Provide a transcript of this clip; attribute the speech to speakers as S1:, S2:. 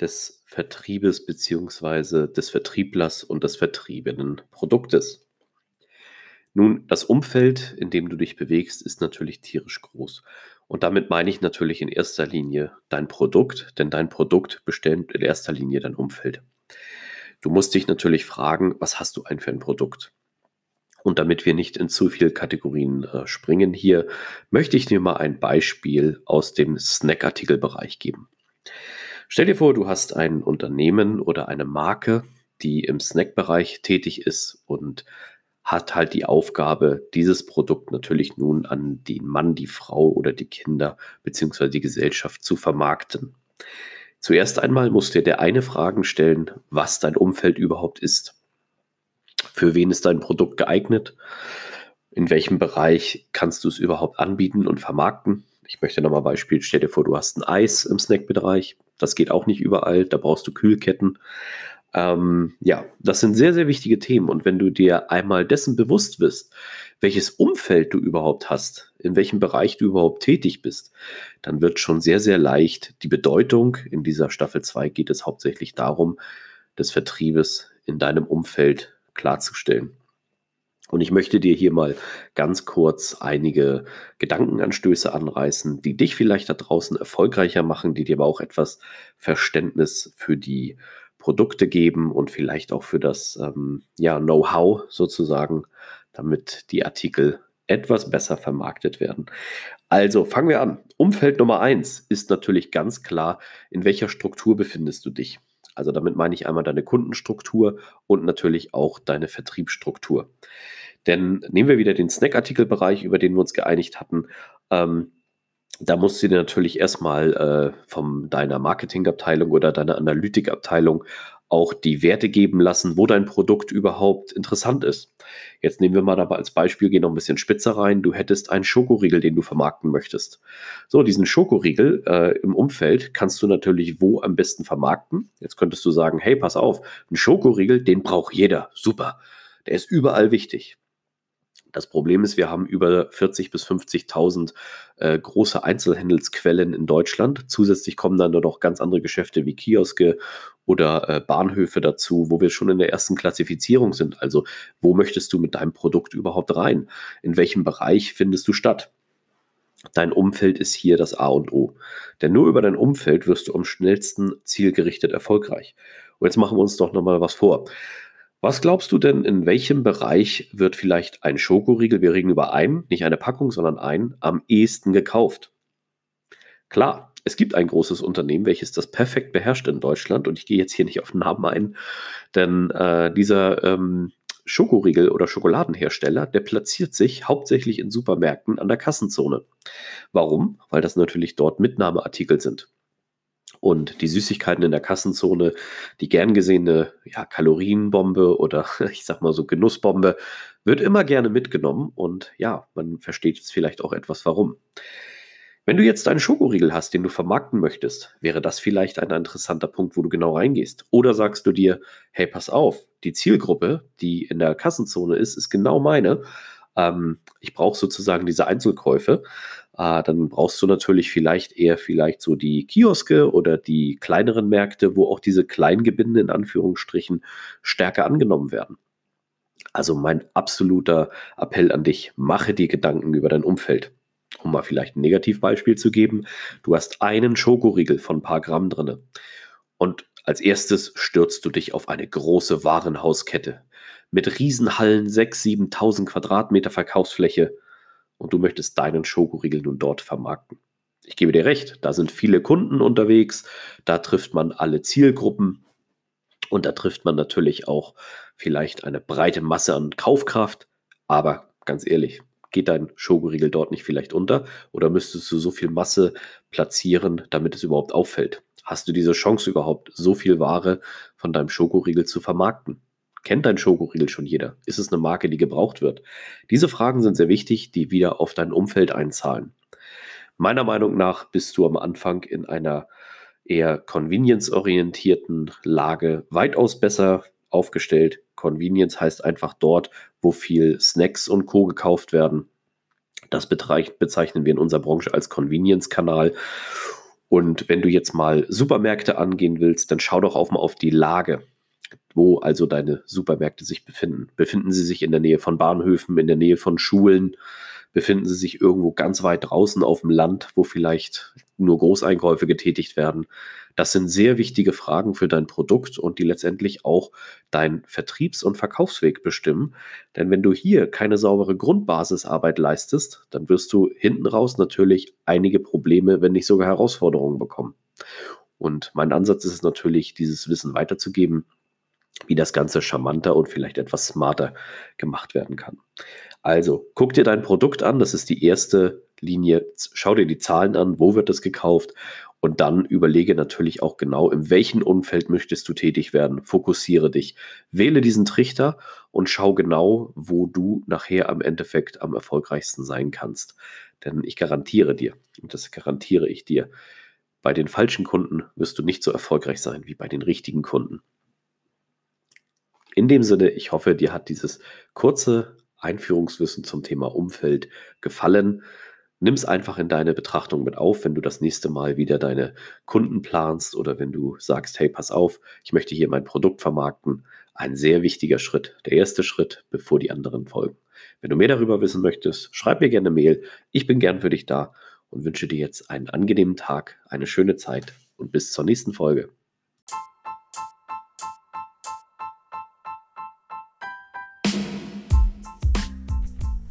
S1: des Vertriebes bzw. des Vertrieblers und des vertriebenen Produktes. Nun, das Umfeld, in dem du dich bewegst, ist natürlich tierisch groß. Und damit meine ich natürlich in erster Linie dein Produkt, denn dein Produkt bestimmt in erster Linie dein Umfeld. Du musst dich natürlich fragen, was hast du ein für ein Produkt? Und damit wir nicht in zu viele Kategorien äh, springen hier, möchte ich dir mal ein Beispiel aus dem Snackartikelbereich geben. Stell dir vor, du hast ein Unternehmen oder eine Marke, die im Snackbereich tätig ist und hat halt die Aufgabe, dieses Produkt natürlich nun an den Mann, die Frau oder die Kinder bzw. die Gesellschaft zu vermarkten. Zuerst einmal musst du dir eine Frage stellen, was dein Umfeld überhaupt ist. Für wen ist dein Produkt geeignet? In welchem Bereich kannst du es überhaupt anbieten und vermarkten? Ich möchte nochmal Beispiel, stell dir vor, du hast ein Eis im Snackbereich. Das geht auch nicht überall, da brauchst du Kühlketten. Ähm, ja, das sind sehr, sehr wichtige Themen. Und wenn du dir einmal dessen bewusst bist, welches Umfeld du überhaupt hast, in welchem Bereich du überhaupt tätig bist, dann wird schon sehr, sehr leicht die Bedeutung. In dieser Staffel 2 geht es hauptsächlich darum, des Vertriebes in deinem Umfeld klarzustellen. Und ich möchte dir hier mal ganz kurz einige Gedankenanstöße anreißen, die dich vielleicht da draußen erfolgreicher machen, die dir aber auch etwas Verständnis für die Produkte geben und vielleicht auch für das ähm, ja, Know-how sozusagen, damit die Artikel etwas besser vermarktet werden. Also fangen wir an. Umfeld Nummer eins ist natürlich ganz klar, in welcher Struktur befindest du dich. Also damit meine ich einmal deine Kundenstruktur und natürlich auch deine Vertriebsstruktur. Denn nehmen wir wieder den Snack-Artikelbereich, über den wir uns geeinigt hatten. Ähm, da musst du dir natürlich erstmal äh, von deiner Marketingabteilung oder deiner Analytikabteilung auch die Werte geben lassen, wo dein Produkt überhaupt interessant ist. Jetzt nehmen wir mal dabei als Beispiel, gehen noch ein bisschen spitzer rein. Du hättest einen Schokoriegel, den du vermarkten möchtest. So, diesen Schokoriegel äh, im Umfeld kannst du natürlich wo am besten vermarkten. Jetzt könntest du sagen, hey, pass auf, ein Schokoriegel, den braucht jeder. Super. Der ist überall wichtig. Das Problem ist, wir haben über 40.000 bis 50.000 äh, große Einzelhandelsquellen in Deutschland. Zusätzlich kommen dann noch ganz andere Geschäfte wie Kioske oder äh, Bahnhöfe dazu, wo wir schon in der ersten Klassifizierung sind. Also, wo möchtest du mit deinem Produkt überhaupt rein? In welchem Bereich findest du statt? Dein Umfeld ist hier das A und O. Denn nur über dein Umfeld wirst du am schnellsten zielgerichtet erfolgreich. Und jetzt machen wir uns doch nochmal was vor. Was glaubst du denn, in welchem Bereich wird vielleicht ein Schokoriegel, wir reden über einen, nicht eine Packung, sondern einen, am ehesten gekauft? Klar, es gibt ein großes Unternehmen, welches das perfekt beherrscht in Deutschland und ich gehe jetzt hier nicht auf den Namen ein, denn äh, dieser ähm, Schokoriegel oder Schokoladenhersteller, der platziert sich hauptsächlich in Supermärkten an der Kassenzone. Warum? Weil das natürlich dort Mitnahmeartikel sind. Und die Süßigkeiten in der Kassenzone, die gern gesehene ja, Kalorienbombe oder ich sag mal so Genussbombe, wird immer gerne mitgenommen und ja, man versteht jetzt vielleicht auch etwas warum. Wenn du jetzt einen Schokoriegel hast, den du vermarkten möchtest, wäre das vielleicht ein interessanter Punkt, wo du genau reingehst. Oder sagst du dir, hey, pass auf, die Zielgruppe, die in der Kassenzone ist, ist genau meine. Ähm, ich brauche sozusagen diese Einzelkäufe äh, dann brauchst du natürlich vielleicht eher vielleicht so die Kioske oder die kleineren Märkte, wo auch diese Kleingebinde in Anführungsstrichen stärker angenommen werden. Also mein absoluter Appell an dich, mache dir Gedanken über dein Umfeld. Um mal vielleicht ein Negativbeispiel zu geben, du hast einen Schokoriegel von ein paar Gramm drin und als erstes stürzt du dich auf eine große Warenhauskette mit Riesenhallen, 6.000, 7.000 Quadratmeter Verkaufsfläche und du möchtest deinen Schokoriegel nun dort vermarkten. Ich gebe dir recht, da sind viele Kunden unterwegs, da trifft man alle Zielgruppen und da trifft man natürlich auch vielleicht eine breite Masse an Kaufkraft, aber ganz ehrlich, geht dein Schokoriegel dort nicht vielleicht unter oder müsstest du so viel Masse platzieren, damit es überhaupt auffällt? Hast du diese Chance überhaupt, so viel Ware von deinem Schokoriegel zu vermarkten? Kennt dein Schokoriegel schon jeder? Ist es eine Marke, die gebraucht wird? Diese Fragen sind sehr wichtig, die wieder auf dein Umfeld einzahlen. Meiner Meinung nach bist du am Anfang in einer eher convenience-orientierten Lage weitaus besser aufgestellt. Convenience heißt einfach dort, wo viel Snacks und Co. gekauft werden. Das bezeichnen wir in unserer Branche als Convenience-Kanal. Und wenn du jetzt mal Supermärkte angehen willst, dann schau doch auch mal auf die Lage, wo also deine Supermärkte sich befinden. Befinden sie sich in der Nähe von Bahnhöfen, in der Nähe von Schulen? Befinden sie sich irgendwo ganz weit draußen auf dem Land, wo vielleicht nur Großeinkäufe getätigt werden? Das sind sehr wichtige Fragen für dein Produkt und die letztendlich auch deinen Vertriebs- und Verkaufsweg bestimmen. Denn wenn du hier keine saubere Grundbasisarbeit leistest, dann wirst du hinten raus natürlich einige Probleme, wenn nicht sogar Herausforderungen bekommen. Und mein Ansatz ist es natürlich, dieses Wissen weiterzugeben, wie das Ganze charmanter und vielleicht etwas smarter gemacht werden kann. Also, guck dir dein Produkt an, das ist die erste Linie. Schau dir die Zahlen an, wo wird es gekauft und dann überlege natürlich auch genau, in welchem Umfeld möchtest du tätig werden. Fokussiere dich. Wähle diesen Trichter und schau genau, wo du nachher am Endeffekt am erfolgreichsten sein kannst. Denn ich garantiere dir, und das garantiere ich dir, bei den falschen Kunden wirst du nicht so erfolgreich sein wie bei den richtigen Kunden. In dem Sinne, ich hoffe, dir hat dieses kurze Einführungswissen zum Thema Umfeld gefallen nimm es einfach in deine Betrachtung mit auf, wenn du das nächste Mal wieder deine Kunden planst oder wenn du sagst, hey, pass auf, ich möchte hier mein Produkt vermarkten. Ein sehr wichtiger Schritt, der erste Schritt, bevor die anderen folgen. Wenn du mehr darüber wissen möchtest, schreib mir gerne eine Mail. Ich bin gern für dich da und wünsche dir jetzt einen angenehmen Tag, eine schöne Zeit und bis zur nächsten Folge.